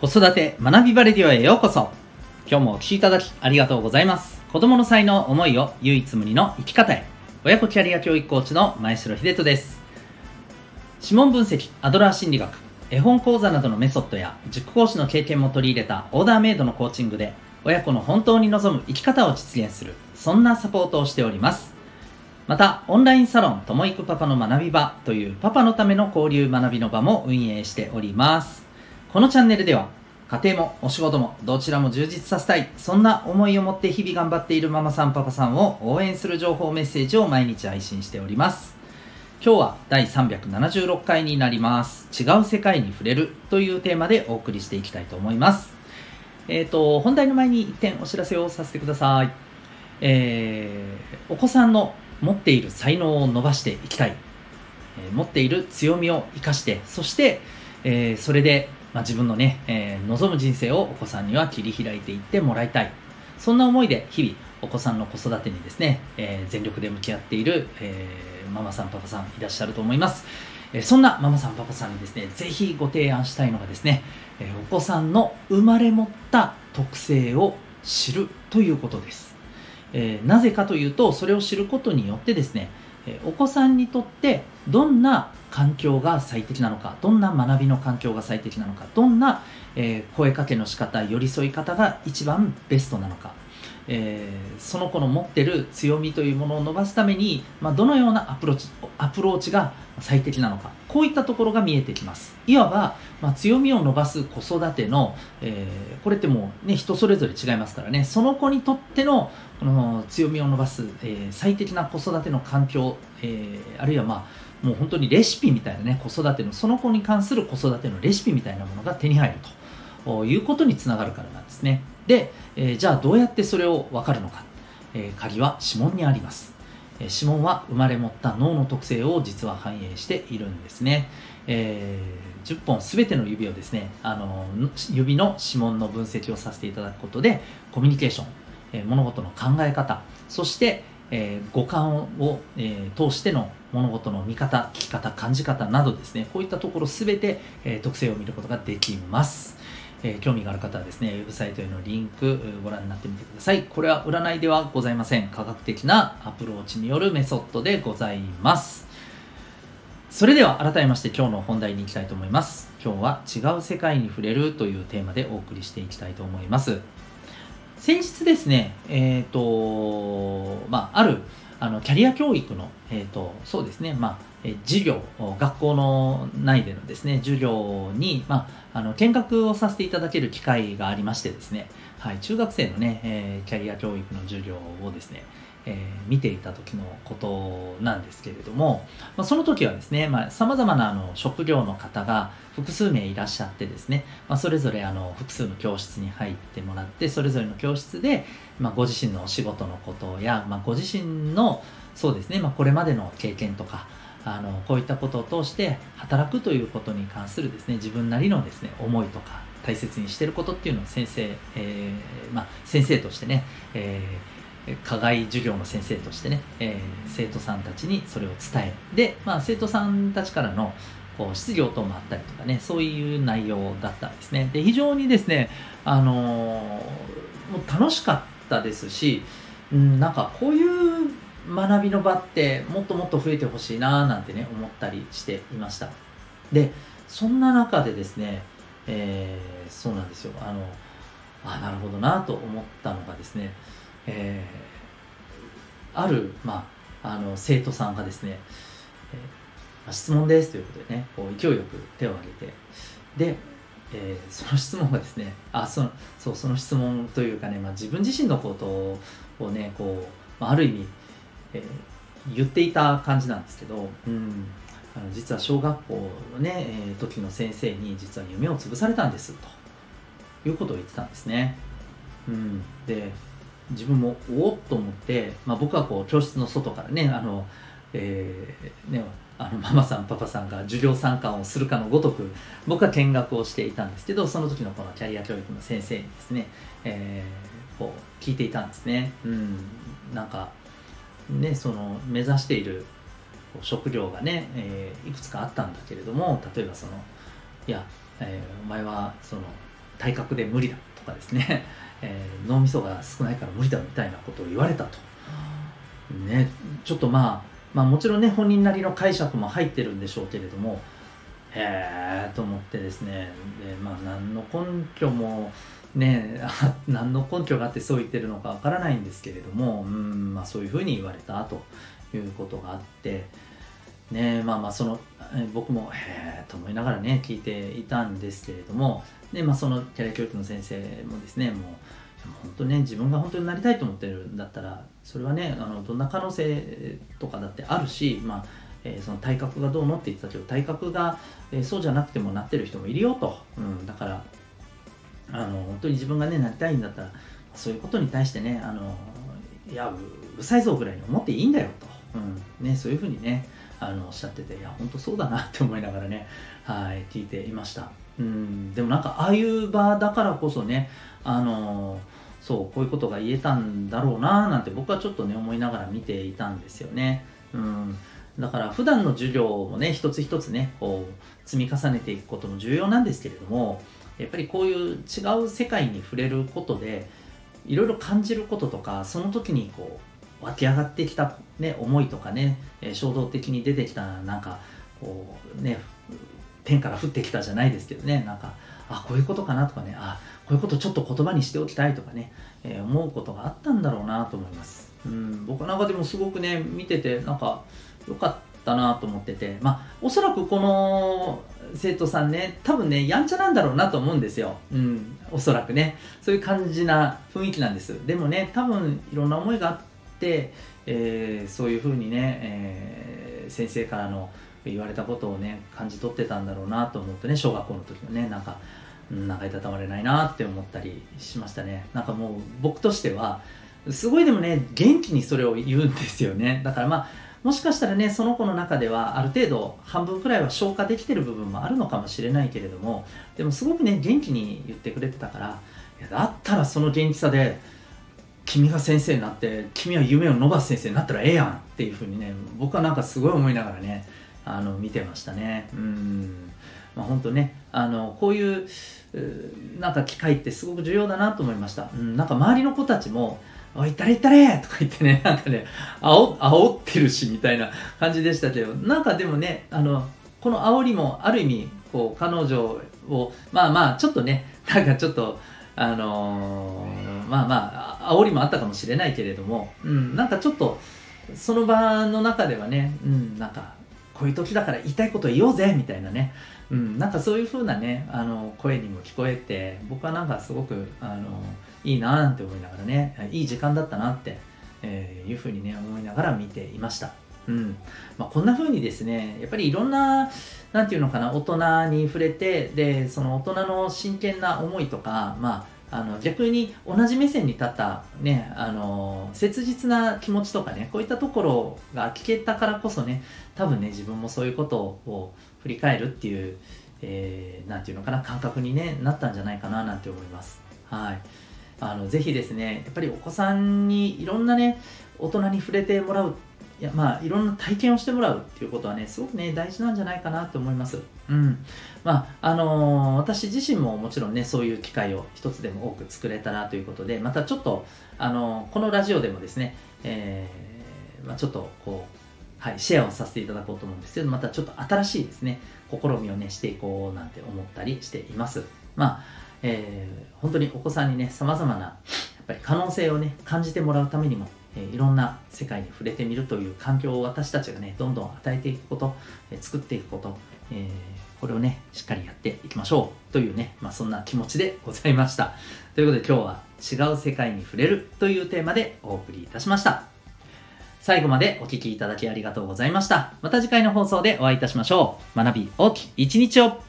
子育て学びバレディオへようこそ。今日もお聴きいただきありがとうございます。子供の才能思いを唯一無二の生き方へ。親子キャリア教育コーチの前城秀人です。指紋分析アドラー心理学絵本講座などのメソッドや塾講師の経験も取り入れたオーダーメイドのコーチングで親子の本当に望む生き方を実現するそんなサポートをしております。またオンラインサロンともいくパパの学び場というパパのための交流学びの場も運営しております。このチャンネルでは家庭もお仕事もどちらも充実させたいそんな思いを持って日々頑張っているママさんパパさんを応援する情報メッセージを毎日配信しております。今日は第376回になります。違う世界に触れるというテーマでお送りしていきたいと思います。えっ、ー、と本題の前に一点お知らせをさせてください。えー、お子さんの持っている才能を伸ばしていきたい、えー、持っている強みを生かしてそして、えー、それでまあ、自分のね、えー、望む人生をお子さんには切り開いていってもらいたい。そんな思いで日々お子さんの子育てにですね、えー、全力で向き合っている、えー、ママさんパパさんいらっしゃると思います。えそんなママさんパパさんにですね、ぜひご提案したいのがですね、えお子さんの生まれ持った特性を知るということです。えなぜかというと、それを知ることによってですね、お子さんにとってどんな環境が最適なのかどんな学びの環境が最適なのかどんな、えー、声かけの仕方寄り添い方が一番ベストなのか、えー、その子の持ってる強みというものを伸ばすために、まあ、どのようなアプローチアプローチが最適なのかこういったところが見えてきます。いわば、まあ、強みを伸ばす子育ての、えー、これってもうね人それぞれ違いますからね。その子にとってのこの強みを伸ばす、えー、最適な子育ての環境、えー、あるいはまあもう本当にレシピみたいなね子育てのその子に関する子育てのレシピみたいなものが手に入るということにつながるからなんですね。で、えー、じゃあどうやってそれを分かるのか、えー、鍵は指紋にあります、えー、指紋は生まれ持った脳の特性を実は反映しているんですね、えー、10本全ての指をですねあの指の指紋の分析をさせていただくことでコミュニケーション、え物事の考え方そしてえー、五感を、えー、通しての物事の見方、聞き方、感じ方などですね、こういったところすべて、えー、特性を見ることができます。えー、興味がある方はですね、ウェブサイトへのリンクご覧になってみてください。これは占いではございません。科学的なアプローチによるメソッドでございます。それでは改めまして今日の本題に行きたいと思います。今日は違う世界に触れるというテーマでお送りしていきたいと思います。先日ですね、えっ、ー、と、まあ、ある、あの、キャリア教育の、えっ、ー、と、そうですね、まあ、え授業、学校の内でのですね、授業に、まあ、あの、見学をさせていただける機会がありましてですね、はい、中学生のね、えー、キャリア教育の授業をですね、えー、見ていた時のことなんですけれども、まあ、その時はですねさまざ、まなあの職業の方が複数名いらっしゃってですね、まあ、それぞれあの複数の教室に入ってもらってそれぞれの教室で、まあ、ご自身のお仕事のことや、まあ、ご自身のそうですね、まあ、これまでの経験とかあのこういったことを通して働くということに関するですね自分なりのですね思いとか大切にしてることっていうのを先生、えーまあ、先生としてね、えー課外授業の先生としてね、えー、生徒さんたちにそれを伝えで、まあ、生徒さんたちからのこう質疑応答もあったりとかねそういう内容だったんですね。で非常にですねあのー、もう楽しかったですし、うん、なんかこういう学びの場ってもっともっと増えてほしいななんてね思ったりしていました。でそんな中でですね、えー、そうなんですよ。あのあなるほどなと思ったのがですねえー、ある、まあ、あの生徒さんがですね、えー、質問ですということでねこう勢いよく手を挙げてで、えー、その質問がですねあそのそうその質問というかね、まあ、自分自身のことをねこう、まあ、ある意味、えー、言っていた感じなんですけど、うん、あの実は小学校のね、えー、時の先生に実は夢を潰されたんですということを言ってたんですね。うん、で自分もおおっと思って、まあ、僕はこう教室の外からねあの、えー、ねあのママさんパパさんが授業参観をするかのごとく僕は見学をしていたんですけどその時のこのキャリア教育の先生にですね、えー、こう聞いていたんですね。うん、なんかねその目指している職業がね、えー、いくつかあったんだけれども例えばそのいや、えー、お前はその体格で無理だとかですね、えー、脳みそが少ないから無理だみたいなことを言われたと。ね、ちょっとまあ、まあもちろんね、本人なりの解釈も入ってるんでしょうけれども、へえと思ってですね、でまあ何の根拠も、ね、何の根拠があってそう言ってるのかわからないんですけれども、うんまあ、そういうふうに言われたということがあって、ねまあまあその僕もへえと思いながらね聞いていたんですけれどもで、まあ、そのキャリア教育の先生もですねもう本当ね自分が本当になりたいと思ってるんだったらそれはねあのどんな可能性とかだってあるし、まあえ、その体格がどうのって言ってたけど体格が、え、そうじゃなくてもなってる人もいるよと、うん、だからあの本当に自分がねなりたいんだったらそういうことに対してねあのいやうるさいぞぐらいに思っていいんだよと、うんね、そういうふうにねあのおっしゃってていや本当そうだなって思いながらねはい聞いていました。うんでもなんかああいう場だからこそねあのそうこういうことが言えたんだろうななんて僕はちょっとね思いながら見ていたんですよね。うんだから普段の授業もね一つ一つねこう積み重ねていくことも重要なんですけれどもやっぱりこういう違う世界に触れることでいろいろ感じることとかその時にこう湧き上がってきた、ね、思いとかね、え、衝動的に出てきたなんかこうね天から降ってきたじゃないですけどねなんかあこういうことかなとかねあこういうことちょっと言葉にしておきたいとかね、えー、思うことがあったんだろうなと思います。うん僕なんかでもすごくね見ててなんか良かったなと思っててまあおそらくこの生徒さんね多分ねやんちゃなんだろうなと思うんですよ。うんおそらくね。そういう感じな雰囲気なんです。でもね多分いろんな思いがあって、えー、そういうふうにね、えー、先生からの言われたことをね感じ取ってたんだろうなと思うとね小学校の時のねなんかなんかいたたまれないなって思ったりしましたね。なんかもう僕としてはすごいでもね元気にそれを言うんですよね。だからまあもしかしたらねその子の中ではある程度半分くらいは消化できてる部分もあるのかもしれないけれどもでもすごくね元気に言ってくれてたからいやだったらその元気さで君が先生になって君は夢を伸ばす先生になったらええやんっていうふうにね僕はなんかすごい思いながらねあの見てましたね。うん。まあ本当ねあのこういうなんか機会ってすごく重要だなと思いました、うん、なんか周りの子たちもおい、ったれいったれとか言ってね、なんかね、あお、煽ってるし、みたいな感じでしたけど、なんかでもね、あの、この煽りもある意味、こう、彼女を、まあまあ、ちょっとね、なんかちょっと、あのー、まあまあ、煽りもあったかもしれないけれども、うん、なんかちょっと、その場の中ではね、うん、なんか、こういう時だから言いたいこと言おうぜみたいなね、うん、なんかそういう風なねあの声にも聞こえて僕はなんかすごくあのいいななんて思いながらねいい時間だったなって、えー、いう風にね思いながら見ていました。うん。まあ、こんな風にですねやっぱりいろんな何て言うのかな大人に触れてでその大人の真剣な思いとかまああの逆に同じ目線に立ったねあの切実な気持ちとかねこういったところが聞けたからこそね多分ね自分もそういうことを振り返るっていう、えー、て言うのかな感覚に、ね、なったんじゃないかななんて思います。はい。あのぜひですねやっぱりお子さんにいろんなね大人に触れてもらういやまあいろんな体験をしてもらうっていうことはねすごくね大事なんじゃないかなと思いますうんまああのー、私自身ももちろんねそういう機会を一つでも多く作れたらということでまたちょっとあのー、このラジオでもですね、えー、まあ、ちょっとこうはい、シェアをさせていただこうと思うんですけど、またちょっと新しいですね、試みをね、していこうなんて思ったりしています。まあ、えー、本当にお子さんにね、様々な、やっぱり可能性をね、感じてもらうためにも、えいろんな世界に触れてみるという環境を私たちがね、どんどん与えていくこと、え作っていくこと、えこれをね、しっかりやっていきましょうというね、まあ、そんな気持ちでございました。ということで今日は違う世界に触れるというテーマでお送りいたしました。最後までお聴きいただきありがとうございました。また次回の放送でお会いいたしましょう。学び大きい一日を